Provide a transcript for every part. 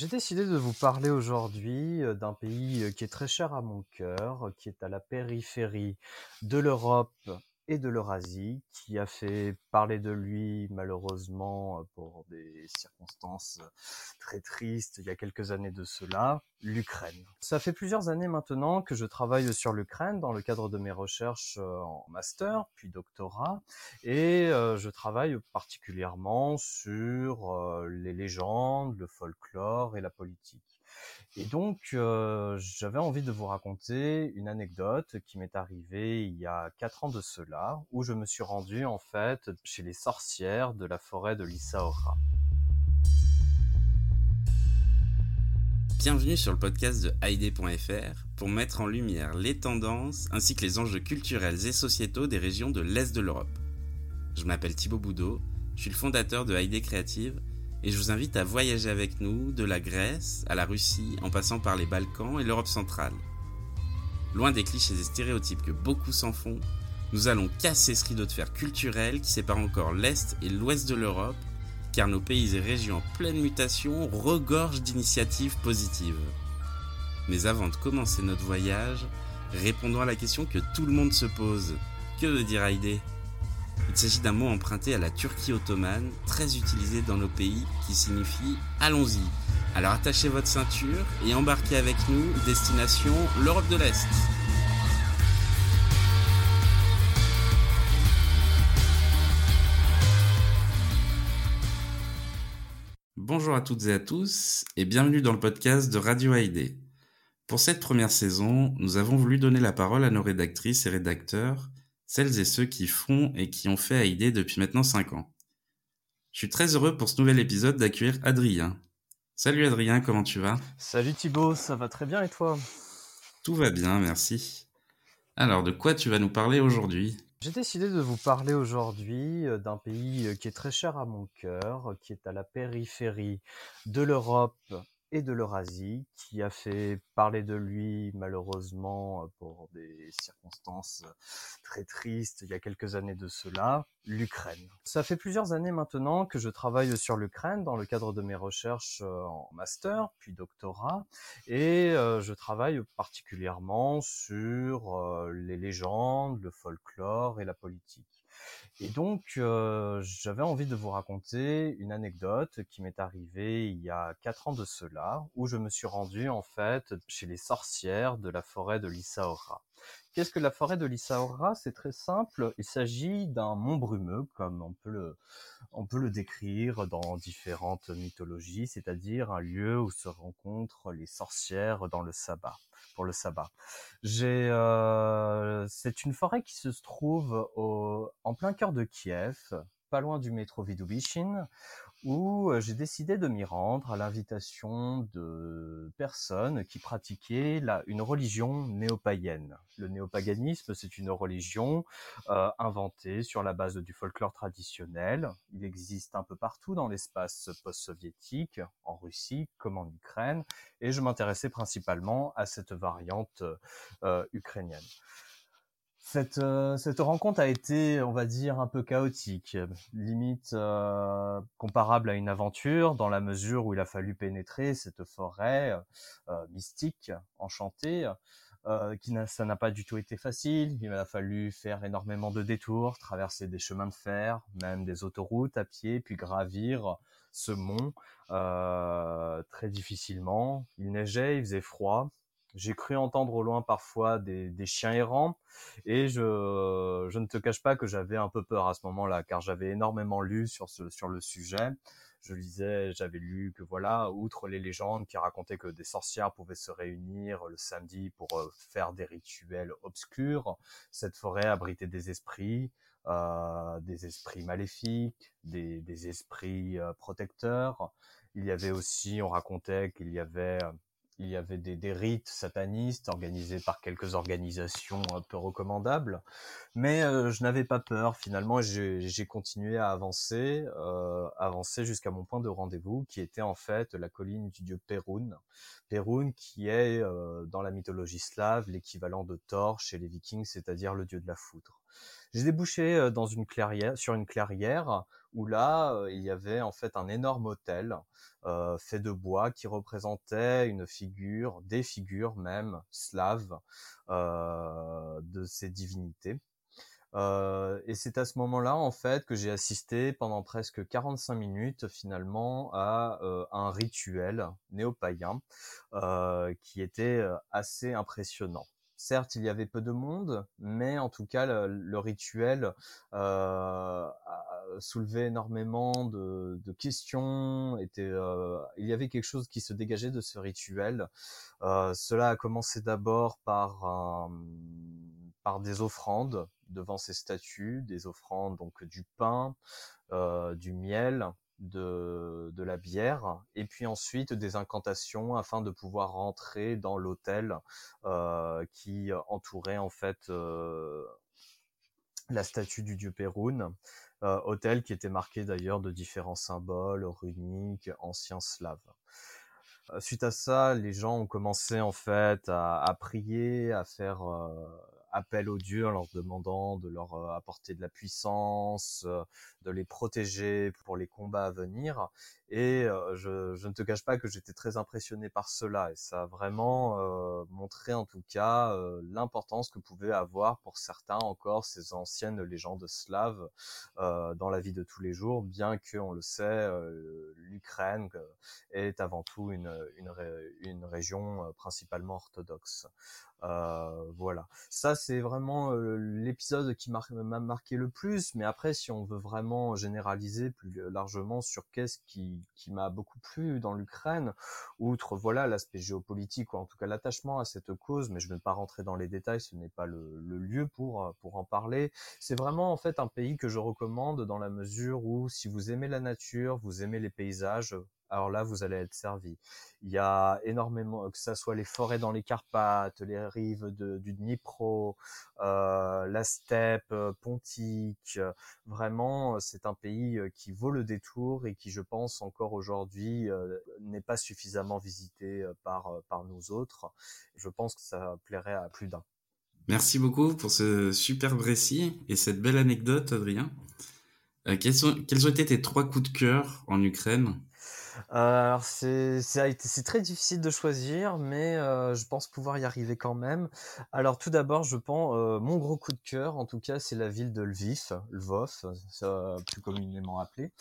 J'ai décidé de vous parler aujourd'hui euh, d'un pays euh, qui est très cher à mon cœur, euh, qui est à la périphérie de l'Europe et de l'Eurasie, qui a fait parler de lui malheureusement pour des circonstances très tristes il y a quelques années de cela, l'Ukraine. Ça fait plusieurs années maintenant que je travaille sur l'Ukraine dans le cadre de mes recherches en master puis doctorat et je travaille particulièrement sur les légendes, le folklore et la politique. Et donc, euh, j'avais envie de vous raconter une anecdote qui m'est arrivée il y a quatre ans de cela, où je me suis rendu en fait chez les sorcières de la forêt de l'Issaora. Bienvenue sur le podcast de Haïdé.fr pour mettre en lumière les tendances ainsi que les enjeux culturels et sociétaux des régions de l'Est de l'Europe. Je m'appelle Thibaut Boudot, je suis le fondateur de Haïdé Créative et je vous invite à voyager avec nous de la Grèce à la Russie en passant par les Balkans et l'Europe centrale. Loin des clichés et stéréotypes que beaucoup s'en font, nous allons casser ce rideau de fer culturel qui sépare encore l'Est et l'Ouest de l'Europe, car nos pays et régions en pleine mutation regorgent d'initiatives positives. Mais avant de commencer notre voyage, répondons à la question que tout le monde se pose. Que veut dire Haïdé? Il s'agit d'un mot emprunté à la Turquie ottomane, très utilisé dans nos pays, qui signifie allons-y. Alors attachez votre ceinture et embarquez avec nous, destination l'Europe de l'Est. Bonjour à toutes et à tous et bienvenue dans le podcast de Radio AID. Pour cette première saison, nous avons voulu donner la parole à nos rédactrices et rédacteurs celles et ceux qui font et qui ont fait AID depuis maintenant 5 ans. Je suis très heureux pour ce nouvel épisode d'accueillir Adrien. Salut Adrien, comment tu vas? Salut Thibaut, ça va très bien et toi? Tout va bien, merci. Alors, de quoi tu vas nous parler aujourd'hui? J'ai décidé de vous parler aujourd'hui euh, d'un pays euh, qui est très cher à mon cœur, qui est à la périphérie de l'Europe et de l'Eurasie, qui a fait parler de lui malheureusement pour des circonstances très tristes il y a quelques années de cela, l'Ukraine. Ça fait plusieurs années maintenant que je travaille sur l'Ukraine dans le cadre de mes recherches en master puis doctorat, et je travaille particulièrement sur les légendes, le folklore et la politique. Et donc, euh, j'avais envie de vous raconter une anecdote qui m'est arrivée il y a quatre ans de cela, où je me suis rendu en fait chez les sorcières de la forêt de l'Issaora. Qu'est-ce que la forêt de l'Issaora C'est très simple. Il s'agit d'un mont brumeux, comme on peut le, décrire dans différentes mythologies, c'est-à-dire un lieu où se rencontrent les sorcières dans le sabbat, pour le sabbat. Euh, c'est une forêt qui se trouve en plein cœur de Kiev, pas loin du métro Vidubishin, où j'ai décidé de m'y rendre à l'invitation de personnes qui pratiquaient la, une religion néopaïenne. Le néopaganisme, c'est une religion euh, inventée sur la base du folklore traditionnel. Il existe un peu partout dans l'espace post-soviétique, en Russie comme en Ukraine, et je m'intéressais principalement à cette variante euh, ukrainienne. Cette, euh, cette rencontre a été, on va dire, un peu chaotique, limite euh, comparable à une aventure, dans la mesure où il a fallu pénétrer cette forêt euh, mystique, enchantée, qui ça n'a pas du tout été facile. Il a fallu faire énormément de détours, traverser des chemins de fer, même des autoroutes à pied, puis gravir ce mont très difficilement. Il neigeait, il faisait froid. J'ai cru entendre au loin parfois des, des chiens errants et je, je, ne te cache pas que j'avais un peu peur à ce moment-là car j'avais énormément lu sur, ce, sur le sujet. Je lisais, j'avais lu que voilà, outre les légendes qui racontaient que des sorcières pouvaient se réunir le samedi pour euh, faire des rituels obscurs, cette forêt abritait des esprits, euh, des esprits maléfiques, des, des esprits euh, protecteurs. Il y avait aussi, on racontait qu'il y avait il y avait des, rites satanistes organisés par quelques organisations un peu recommandables, mais euh, je n'avais pas peur. Finalement, j'ai continué à avancer, euh, avancer jusqu'à mon point de rendez-vous, qui était en fait la colline du dieu Perun. Perun, qui est euh, dans la mythologie slave l'équivalent de Thor chez les Vikings, c'est-à-dire le dieu de la foudre. J'ai débouché dans une clairière, sur une clairière où là, il y avait en fait un énorme hôtel fait de bois qui représentait une figure, des figures même slaves de ces divinités. Euh, et c'est à ce moment-là, en fait, que j'ai assisté pendant presque 45 minutes, finalement, à euh, un rituel néo-païen euh, qui était assez impressionnant. Certes, il y avait peu de monde, mais en tout cas, le, rituel a soulevé énormément de, questions. Était, il y avait quelque chose qui se dégageait de ce rituel. cela a commencé d'abord par par des offrandes devant ces statues, des offrandes donc du pain, euh, du miel, de, la bière, et puis ensuite des incantations afin de pouvoir rentrer dans l'hôtel euh, qui entourait en fait euh, la statue du dieu Perun, euh, hôtel qui était marqué d'ailleurs de différents symboles runiques anciens slaves. Euh, suite à ça, les gens ont commencé en fait à, à prier, à faire appel aux dieux en leur demandant de leur apporter de la puissance, de les protéger pour les combats à venir. Et euh, je, je, ne te cache pas que j'étais très impressionné par cela. Et ça a vraiment montré en tout cas l'importance que pouvaient avoir pour certains encore ces anciennes légendes slaves dans la vie de tous les jours, bien que on le sait, l'Ukraine est avant tout une, une, une région principalement orthodoxe. Euh, voilà. Ça, c'est vraiment euh, l'épisode qui m'a marqué le plus. Mais après, si on veut vraiment généraliser plus largement sur qu'est-ce qui, m'a beaucoup plu dans l'Ukraine, outre voilà l'aspect géopolitique ou en tout cas l'attachement à cette cause, mais je ne vais pas rentrer dans les détails, ce n'est pas le, le, lieu pour pour en parler. C'est vraiment en fait un pays que je recommande dans la mesure où si vous aimez la nature, vous aimez les paysages, alors là, vous allez être servi. Il y a énormément, que ce soit les forêts dans les Carpates, les rives du Dnipro, euh, la steppe euh, pontique. Vraiment, c'est un pays euh, qui vaut le détour et qui, je pense, encore aujourd'hui, n'est pas suffisamment visité par, par nous autres. Je pense que ça plairait à plus d'un. Merci beaucoup pour ce superbe récit et cette belle anecdote, Adrien. quels, quels ont été tes trois coups de cœur en Ukraine? euh, alors c'est très difficile de choisir, mais euh, je pense pouvoir y arriver quand même. Alors tout d'abord, je pense euh, mon gros coup de cœur, en tout cas, c'est la ville de Lviv, Lvov, plus communément appelée.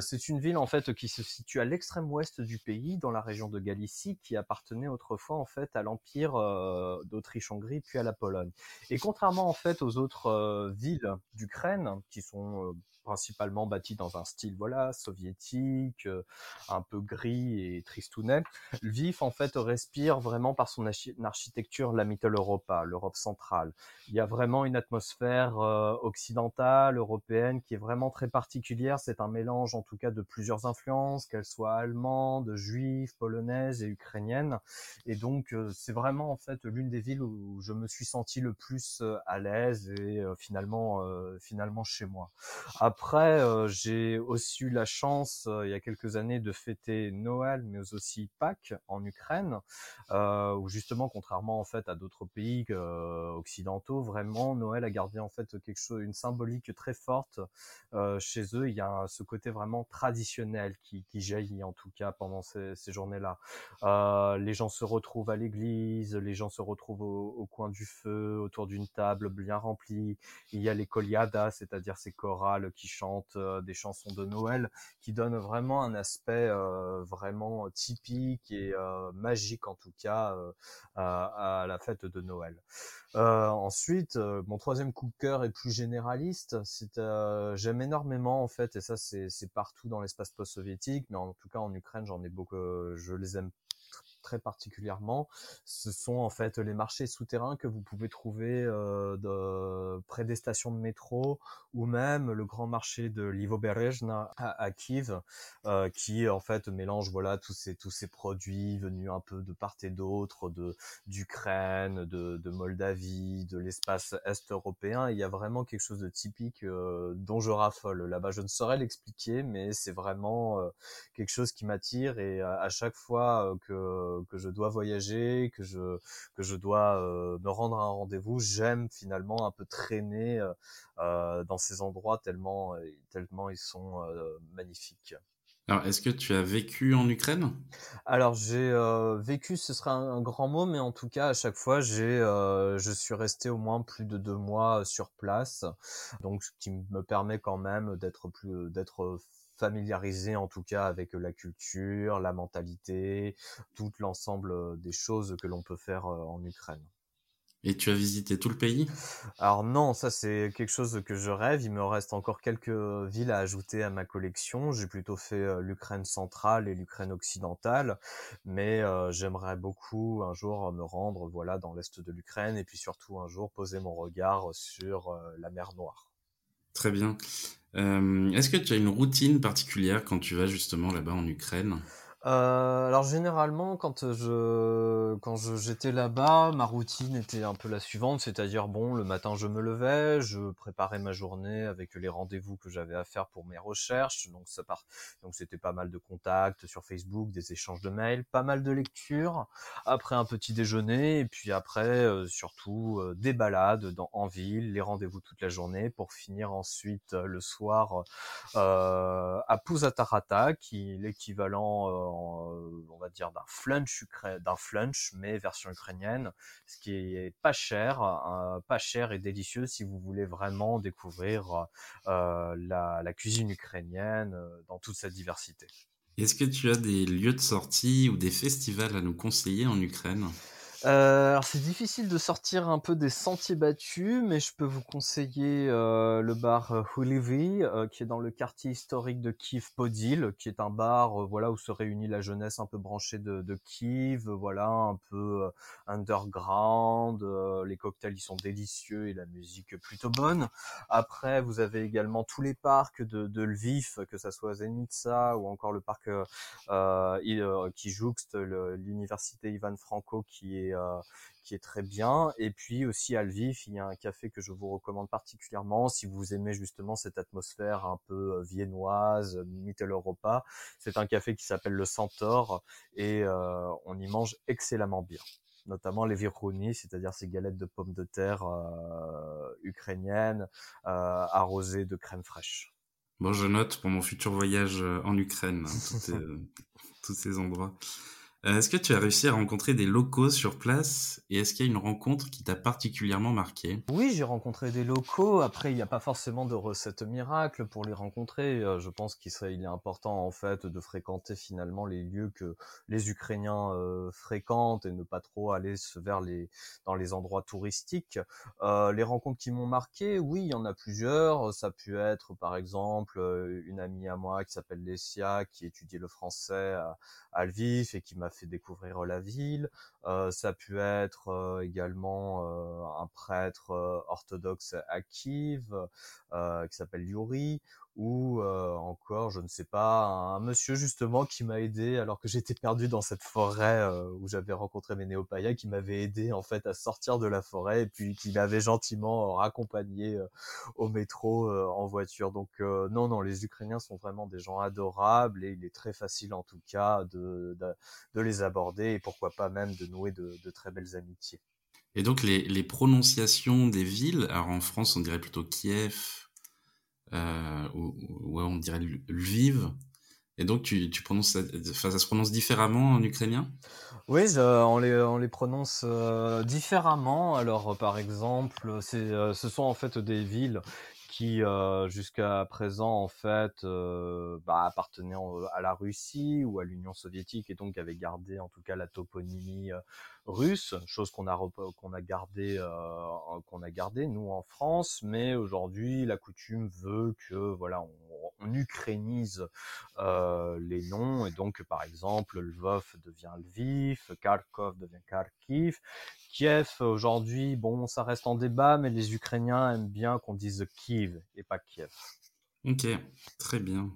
c'est une ville en fait qui se situe à l'extrême ouest du pays, dans la région de Galicie, qui appartenait autrefois en fait à l'empire d'Autriche-Hongrie puis à la Pologne. Et contrairement en fait aux autres villes d'Ukraine, qui sont principalement bâti dans un style voilà soviétique, euh, un peu gris et tristounet. Lviv en fait respire vraiment par son architecture la Mittel Europa, l'Europe centrale. Il y a vraiment une atmosphère euh, occidentale, européenne qui est vraiment très particulière. C'est un mélange en tout cas de plusieurs influences, qu'elles soient allemandes, juives, polonaises et ukrainiennes. Et donc euh, c'est vraiment en fait l'une des villes où je me suis senti le plus à l'aise et finalement finalement chez moi. Euh, j'ai aussi eu la chance, euh, il y a quelques années, de fêter Noël, mais aussi Pâques en Ukraine, euh, où justement, contrairement en fait à d'autres pays occidentaux, vraiment Noël a gardé en fait quelque chose, une symbolique très forte chez eux. Il y a ce côté vraiment traditionnel qui, qui jaillit en tout cas pendant ces, ces journées-là. les gens se retrouvent à l'église, les gens se retrouvent au, au coin du feu, autour d'une table bien remplie. Il y a les koliadas, c'est-à-dire ces chorales qui chantent euh, des chansons de Noël, qui donnent vraiment un aspect vraiment typique et magique en tout cas à, la fête de Noël. ensuite, mon troisième coup de cœur est plus généraliste. C'est j'aime énormément en fait, et ça c'est partout dans l'espace post-soviétique, mais en tout cas en Ukraine j'en ai beaucoup, je les aime très particulièrement, ce sont en fait les marchés souterrains que vous pouvez trouver euh, de, près des stations de métro ou même le grand marché de Livoberezhna à, à Kiev, euh, qui en fait mélange voilà tous ces tous ces produits venus un peu de part et d'autre, de d'Ukraine, de, de Moldavie, de l'espace est européen. il y a vraiment quelque chose de typique euh, dont je raffole là-bas. Je ne saurais l'expliquer, mais c'est vraiment euh, quelque chose qui m'attire et à, à chaque fois que que je dois voyager, que je que je dois me rendre à un rendez-vous, j'aime finalement un peu traîner dans ces endroits tellement tellement ils sont magnifiques. Alors, est-ce que tu as vécu en Ukraine? Alors, j'ai euh, vécu, ce serait un, grand mot, mais en tout cas, à chaque fois, j'ai, euh, je suis resté au moins plus de deux mois sur place, donc ce qui me permet quand même d'être plus, d'être familiarisé en tout cas avec la culture, la mentalité, tout l'ensemble des choses que l'on peut faire en Ukraine. Et tu as visité tout le pays? Alors non, ça c'est quelque chose que je rêve. Il me reste encore quelques villes à ajouter à ma collection. J'ai plutôt fait l'Ukraine centrale et l'Ukraine occidentale, mais euh, j'aimerais beaucoup un jour me rendre voilà dans l'est de l'Ukraine et puis surtout un jour poser mon regard sur euh, la mer Noire. Très bien. Est-ce que tu as une routine particulière quand tu vas justement là-bas en Ukraine? Euh, alors généralement quand je quand j'étais là-bas, ma routine était un peu la suivante, c'est-à-dire bon, le matin je me levais, je préparais ma journée avec les rendez-vous que j'avais à faire pour mes recherches, donc ça part donc c'était pas mal de contacts sur Facebook, des échanges de mails, pas mal de lectures, après un petit déjeuner et puis après euh, surtout euh, des balades dans en ville, les rendez-vous toute la journée pour finir ensuite le soir à Puzatarata qui l'équivalent euh, on va dire d'un flunch d'un flunch mais version ukrainienne, ce qui est pas cher, euh, pas cher et délicieux si vous voulez vraiment découvrir euh, la, cuisine ukrainienne dans toute sa diversité. Est-ce que tu as des lieux de sortie ou des festivals à nous conseiller en Ukraine? Euh, alors c'est difficile de sortir un peu des sentiers battus, mais je peux vous conseiller euh, le bar euh, Hulivi, qui est dans le quartier historique de Kiev Podil, qui est un bar voilà où se réunit la jeunesse un peu branchée de, Kiev, voilà un peu underground. les cocktails ils sont délicieux et la musique plutôt bonne. Après vous avez également tous les parcs de, de Lviv, que ça soit Zenitsa ou encore le parc qui jouxte l'université Ivan Franco qui est euh, qui est très bien. Et puis aussi à Lviv, il y a un café que je vous recommande particulièrement si vous aimez justement cette atmosphère un peu euh, viennoise, Mittel Europa. C'est un café qui s'appelle le Centaure et euh, on y mange excellemment bien notamment les viruni, c'est-à-dire ces galettes de pommes de terre ukrainiennes arrosées de crème fraîche. Bon, je note pour mon futur voyage en Ukraine, hein, tous ces endroits. Euh, est-ce que tu as réussi à rencontrer des locaux sur place et est-ce qu'il y a une rencontre qui t'a particulièrement marqué? Oui, j'ai rencontré des locaux. Après, il n'y a pas forcément de recette miracle pour les rencontrer. Euh, je pense qu'il est important en fait de fréquenter finalement les lieux que les Ukrainiens euh, fréquentent et ne pas trop aller vers les dans les endroits touristiques. les rencontres qui m'ont marqué, oui, il y en a plusieurs. Ça a pu être par exemple une amie à moi qui s'appelle Lesia qui étudiait le français à, à Lviv et qui m'a fait découvrir la ville. Euh, ça a pu être euh, également euh, un prêtre orthodoxe à Kiev qui s'appelle Yuri ou encore, je ne sais pas, un, monsieur justement qui m'a aidé alors que j'étais perdu dans cette forêt où j'avais rencontré mes néopayas, qui m'avait aidé en fait à sortir de la forêt et puis qui m'avait gentiment raccompagné au métro en voiture. Donc non, non, les Ukrainiens sont vraiment des gens adorables et il est très facile en tout cas de, de, les aborder et pourquoi pas même de nouer de, très belles amitiés. Et donc les, les prononciations des villes, alors en France on dirait plutôt Kiev, euh, ou, on dirait Lviv. Et donc, tu, tu prononces, enfin, ça se prononce différemment en ukrainien? Oui, on, les, on les prononce euh, différemment. Alors, par exemple, euh, ce sont en fait des villes qui jusqu'à présent en fait bah, appartenaient à la Russie ou à l'Union soviétique et donc avaient gardé en tout cas la toponymie russe, chose qu'on a qu'on a gardé euh, gardé nous en France, mais aujourd'hui la coutume veut que voilà on, on ukrainise euh, les noms et donc par exemple Lvov devient Lviv, Kharkov devient Kharkiv, Kiev aujourd'hui bon ça reste en débat mais les Ukrainiens aiment bien qu'on dise Kiev et pas Kiev. Ok, très bien.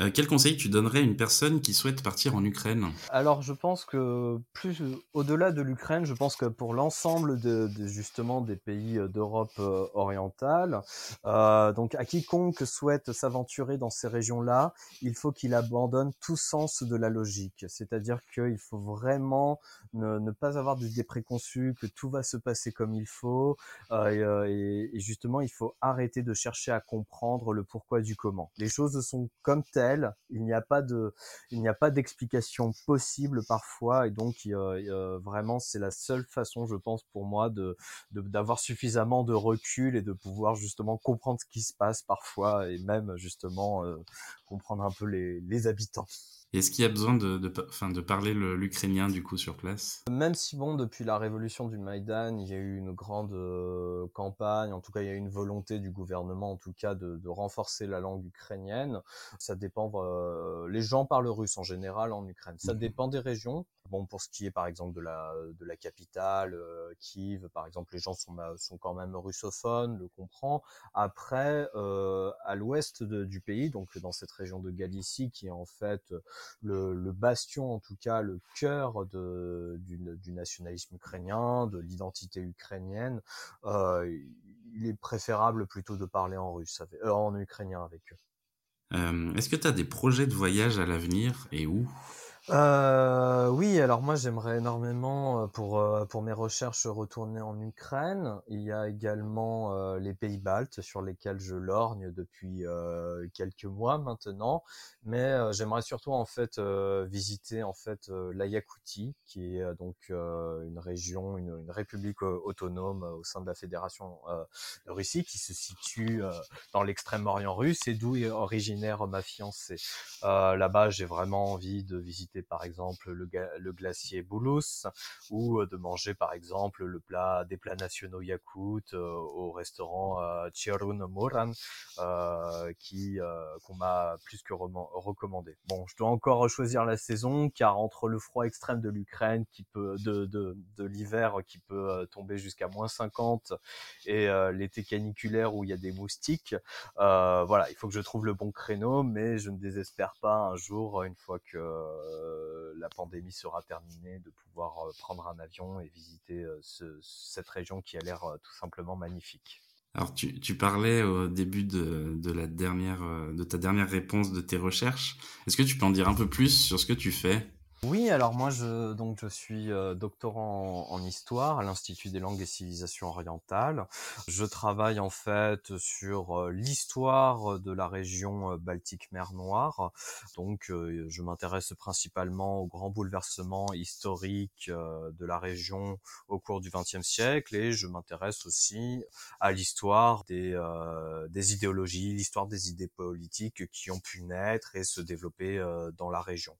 Euh, quel conseil tu donnerais à une personne qui souhaite partir en Ukraine? Alors, je pense que plus au-delà de l'Ukraine, je pense que pour l'ensemble justement des pays euh, d'Europe euh, orientale, donc à quiconque souhaite s'aventurer dans ces régions-là, il faut qu'il abandonne tout sens de la logique. C'est-à-dire qu'il faut vraiment ne, pas avoir d'idées préconçues, que tout va se passer comme il faut, et, et justement, il faut arrêter de chercher à comprendre le pourquoi du comment. Les choses sont comme telles il n'y a pas de, il n'y a pas d'explication possible parfois, et donc vraiment c'est la seule façon, je pense, pour moi de d'avoir suffisamment de recul et de pouvoir justement comprendre ce qui se passe parfois, et même justement euh, comprendre un peu les, les habitants. Est-ce qu'il y a besoin de, de, de parler l'ukrainien du coup sur place? Même si bon, depuis la révolution du Maïdan, il y a eu une grande euh, campagne, en tout cas il y a eu une volonté du gouvernement en tout cas de, de renforcer la langue ukrainienne. Ça dépend, euh, les gens parlent russe en général en Ukraine. Ça mmh dépend des régions. Bon, pour ce qui est par exemple de la de la capitale, euh, Kiev, par exemple, les gens sont sont quand même russophones, le comprend. Après, euh, à l'ouest du pays, donc dans cette région de Galicie, qui est en fait le, bastion, en tout cas le cœur de du, nationalisme ukrainien, de l'identité ukrainienne, euh, il est préférable plutôt de parler en russe, euh, en ukrainien avec eux. Euh, Est-ce que tu as des projets de voyage à l'avenir et où? Euh, oui, alors moi j'aimerais énormément euh, pour euh, pour mes recherches retourner en Ukraine. Il y a également euh, les pays baltes sur lesquels je lorgne depuis quelques mois maintenant, mais j'aimerais surtout en fait visiter en fait la Yakoutie, qui est donc une région, une, une république autonome au sein de la fédération de Russie, qui se situe dans l'extrême-orient russe et d'où est originaire ma fiancée. Là-bas, j'ai vraiment envie de visiter par exemple le, le glacier Boulous ou euh, de manger par exemple le plat des plats nationaux yakoutes euh, au restaurant euh, Chirun Moran qui qu'on m'a plus que recommandé. Bon, je dois encore choisir la saison car entre le froid extrême de l'Ukraine qui peut de, de, de l'hiver qui peut tomber jusqu'à moins 50 et l'été caniculaire où il y a des moustiques, voilà, il faut que je trouve le bon créneau, mais je ne désespère pas un jour une fois que euh, la pandémie sera terminée, de pouvoir euh, prendre un avion et visiter euh, cette région qui a l'air tout simplement magnifique. Alors tu, parlais au début de, la de ta dernière réponse de tes recherches. Est-ce que tu peux en dire un peu plus sur ce que tu fais? Oui, alors moi je donc je suis euh, doctorant en, histoire à l'Institut des langues et civilisations orientales. Je travaille en fait sur euh, l'histoire de la région euh, Baltique-Mer Noire. Donc je m'intéresse principalement aux grands bouleversements historiques de la région au cours du XXe siècle et je m'intéresse aussi à l'histoire des des idéologies, l'histoire des idées politiques qui ont pu naître et se développer dans la région.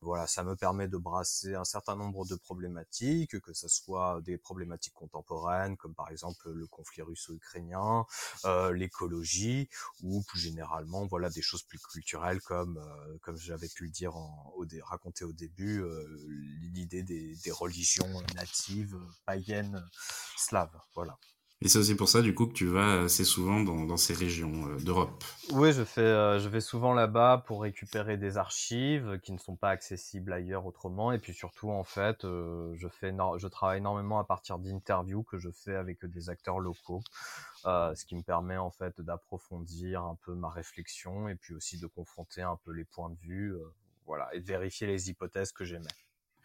Voilà, ça me permet de brasser un certain nombre de problématiques, que ce soit des problématiques contemporaines, comme par exemple le conflit russo-ukrainien, euh, l'écologie, ou plus généralement, voilà, des choses plus culturelles comme, euh, comme j'avais pu le dire, en, au, raconter au début, euh, l'idée des, des religions natives, païennes, slaves, voilà. Et c'est aussi pour ça, du coup, que tu vas assez souvent dans, dans ces régions euh, d'Europe. Oui, je fais, euh, je vais souvent là-bas pour récupérer des archives qui ne sont pas accessibles ailleurs autrement. Et puis surtout, en fait, euh, je, fais je travaille énormément à partir d'interviews que je fais avec des acteurs locaux, ce qui me permet en fait d'approfondir un peu ma réflexion et puis aussi de confronter un peu les points de vue, voilà, et de vérifier les hypothèses que j'émets.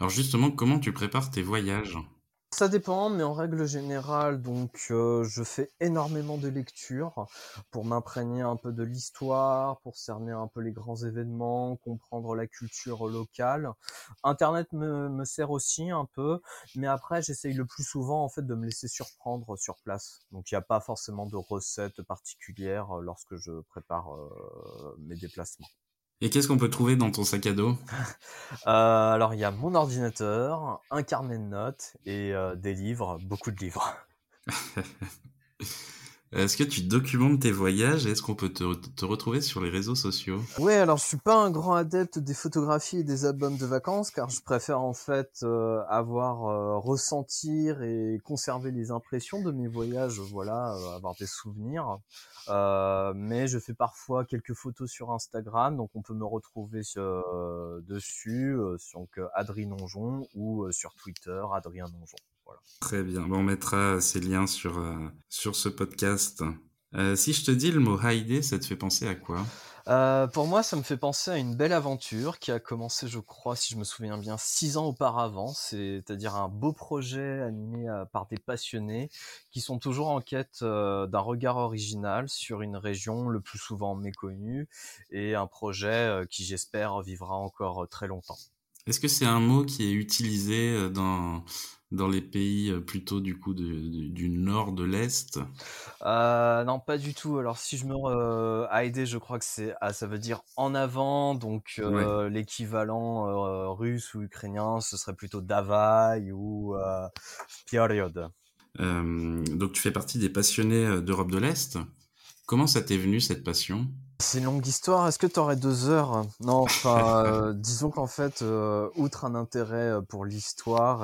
Alors justement, comment tu prépares tes voyages? Ça dépend, mais en règle générale, donc euh, je fais énormément de lectures pour m'imprégner un peu de l'histoire, pour cerner un peu les grands événements, comprendre la culture locale. Internet me, sert aussi un peu, mais après j'essaye le plus souvent en fait de me laisser surprendre sur place. Donc il n'y a pas forcément de recettes particulières lorsque je prépare euh, mes déplacements. Et qu'est-ce qu'on peut trouver dans ton sac à dos? Euh, Alors, il y a mon ordinateur, un carnet de notes et euh, des livres, beaucoup de livres. Est-ce que tu documentes tes voyages est-ce qu'on peut te, te, retrouver sur les réseaux sociaux? Ouais, alors je suis pas un grand adepte des photographies et des albums de vacances car je préfère en fait euh, avoir euh, ressentir et conserver les impressions de mes voyages, voilà, euh, avoir des souvenirs. mais je fais parfois quelques photos sur Instagram, donc on peut me retrouver dessus, donc Adrien Nonjon ou sur Twitter Adrien Nonjon. Très bien. on mettra ces liens sur, euh, sur ce podcast. Euh, si je te dis le mot Haïdé, ça te fait penser à quoi? Euh, pour moi, ça me fait penser à une belle aventure qui a commencé, je crois, si je me souviens bien, six ans auparavant. C'est-à-dire un beau projet animé par des passionnés qui sont toujours en quête d'un regard original sur une région le plus souvent méconnue et un projet qui, j'espère, vivra encore très longtemps. Est-ce que c'est un mot qui est utilisé dans dans les pays euh, plutôt du coup du nord de l'est? Euh, Non, pas du tout. Alors si je me euh, aider, je crois que c'est ah, ça veut dire en avant, donc euh, l'équivalent russe ou ukrainien, ce serait plutôt davai ou period. donc tu fais partie des passionnés d'Europe de l'Est. Comment ça t'est venu cette passion? C'est une longue histoire. Est-ce que tu aurais deux heures? Non, enfin, euh, disons qu'en fait, euh, outre un intérêt euh, pour l'histoire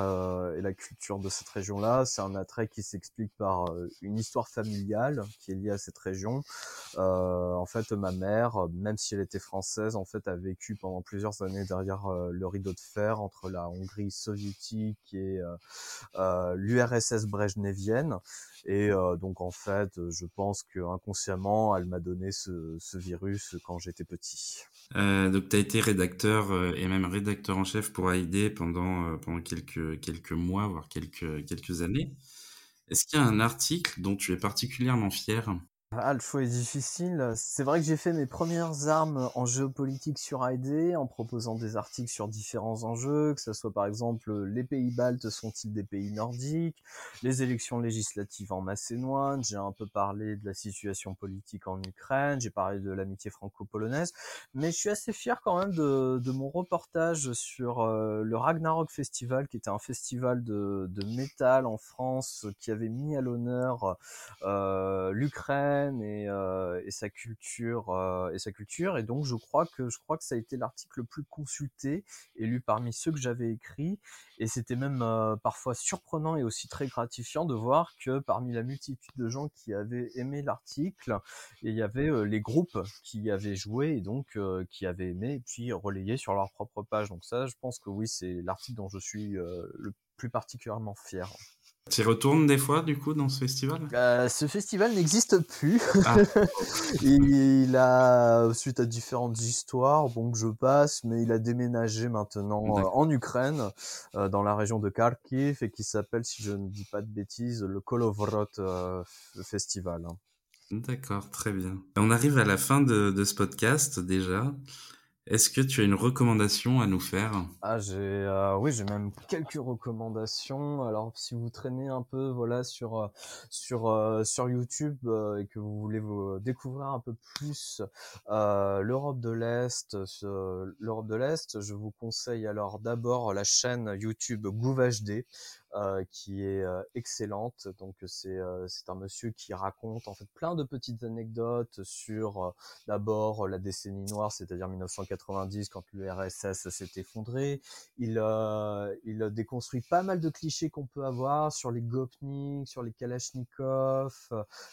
et la culture de cette région-là, c'est un attrait qui s'explique par une histoire familiale qui est liée à cette région. en fait, ma mère, même si elle était française, en fait, a vécu pendant plusieurs années derrière le rideau de fer entre la Hongrie soviétique et l'URSS brejnevienne. Et donc en fait, je pense que inconsciemment, elle m'a donné ce, ce, virus quand j'étais petit. Euh, donc tu as été rédacteur et même rédacteur en chef pour AID pendant pendant quelques quelques mois, voire quelques quelques années. Est-ce qu'il y a un article dont tu es particulièrement fier? Ah, le choix est difficile. C'est vrai que j'ai fait mes premières armes en géopolitique sur AID en proposant des articles sur différents enjeux, que ce soit par exemple les pays baltes sont-ils des pays nordiques, les élections législatives en Macédoine, j'ai un peu parlé de la situation politique en Ukraine, j'ai parlé de l'amitié franco-polonaise, mais je suis assez fier quand même de, de mon reportage sur euh, le Ragnarok Festival, qui était un festival de, de métal en France qui avait mis à l'honneur euh, l'Ukraine et, sa culture et sa culture. Et donc je crois que je crois que ça a été l'article le plus consulté et lu parmi ceux que j'avais écrits. Et c'était même parfois surprenant et aussi très gratifiant de voir que parmi la multitude de gens qui avaient aimé l'article il y avait les groupes qui avaient joué et donc qui avaient aimé et puis relayé sur leur propre page. Donc ça je pense que oui c'est l'article dont je suis le plus particulièrement fier. Tu y retournes des fois, du coup, dans ce festival? Euh, Ce festival n'existe plus. Ah. il a, suite à différentes histoires, bon, que je passe, mais il a déménagé maintenant euh, en Ukraine, euh, dans la région de Kharkiv, et qui s'appelle, si je ne dis pas de bêtises, le Kolovrot Festival. D'accord, très bien. On arrive à la fin de, de ce podcast déjà. Est-ce que tu as une recommandation à nous faire? Ah, j'ai, euh, oui, j'ai même quelques recommandations. Alors, si vous traînez un peu, voilà, sur euh, sur euh, sur YouTube et que vous voulez vous découvrir un peu plus l'Europe de l'Est, l'Europe de l'Est, je vous conseille alors d'abord la chaîne YouTube GouVHD qui est euh, excellente. Donc c'est euh, c'est un monsieur qui raconte en fait plein de petites anecdotes sur d'abord la décennie noire, c'est-à-dire 1990 quand l'URSS s'est effondré. Il il déconstruit pas mal de clichés qu'on peut avoir sur les Gopnik, sur les Kalachnikov.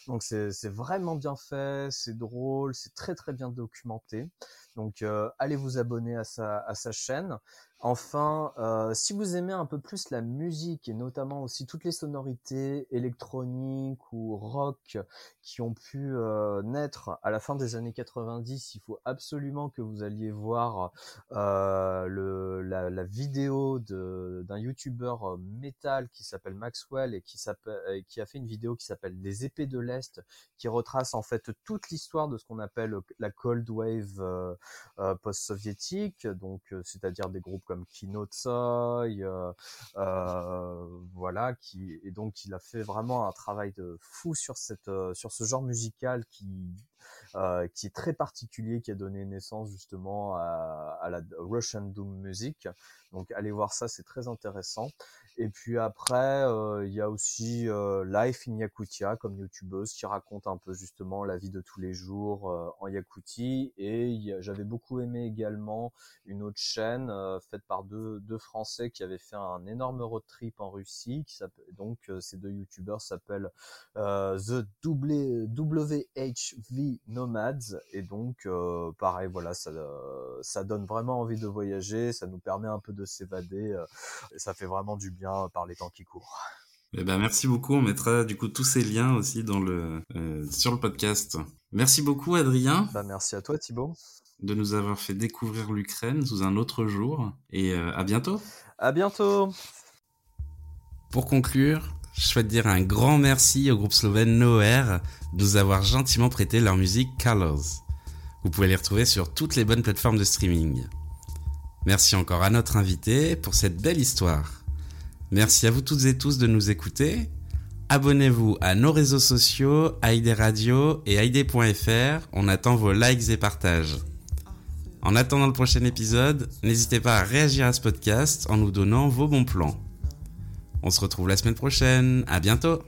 Donc c'est c'est vraiment bien fait, c'est drôle, c'est très très bien documenté. Donc allez vous abonner à sa à sa chaîne. Enfin, euh, si vous aimez un peu plus la musique et notamment aussi toutes les sonorités électroniques ou rock qui ont pu euh, naître à la fin des années 90, il faut absolument que vous alliez voir euh, le, la, la, vidéo d'un YouTuber metal qui s'appelle Maxwell et qui, qui a fait une vidéo qui s'appelle Les épées de l'Est, qui retrace en fait toute l'histoire de ce qu'on appelle la Cold Wave post-soviétique, donc c'est-à-dire des groupes comme Kino Tsoy, euh, euh, voilà, qui et donc il a fait vraiment un travail de fou sur cette euh, sur ce genre musical qui est très particulier, qui a donné naissance justement à, la Russian Doom Music. Donc allez voir ça, c'est très intéressant. Et puis après, euh, il y a aussi euh, Life in Yakutia comme youtubeuse qui raconte un peu justement la vie de tous les jours euh, en Yakoutie. Et j'avais beaucoup aimé également une autre chaîne faite par deux, deux Français qui avaient fait un énorme road trip en Russie. Donc ces deux youtubeurs s'appellent The WHV Nomads. Et donc pareil, voilà, ça, ça donne vraiment envie de voyager, ça nous permet un peu de s'évader. et ça fait vraiment du bien par les temps qui courent. Eh ben, merci beaucoup. On mettra du coup tous ces liens aussi dans le, euh, sur le podcast. Merci beaucoup, Adrien. Bah, merci à toi, Thibaut. De nous avoir fait découvrir l'Ukraine sous un autre jour. Et euh, à bientôt. À bientôt. Pour conclure, je souhaite dire un grand merci au groupe slovène Noer de nous avoir gentiment prêté leur musique Colors. Vous pouvez les retrouver sur toutes les bonnes plateformes de streaming. Merci encore à notre invité pour cette belle histoire. Merci à vous toutes et tous de nous écouter. Abonnez-vous à nos réseaux sociaux, ID Radio et ID.fr. On attend vos likes et partages. En attendant le prochain épisode, n'hésitez pas à réagir à ce podcast en nous donnant vos bons plans. On se retrouve la semaine prochaine. À bientôt!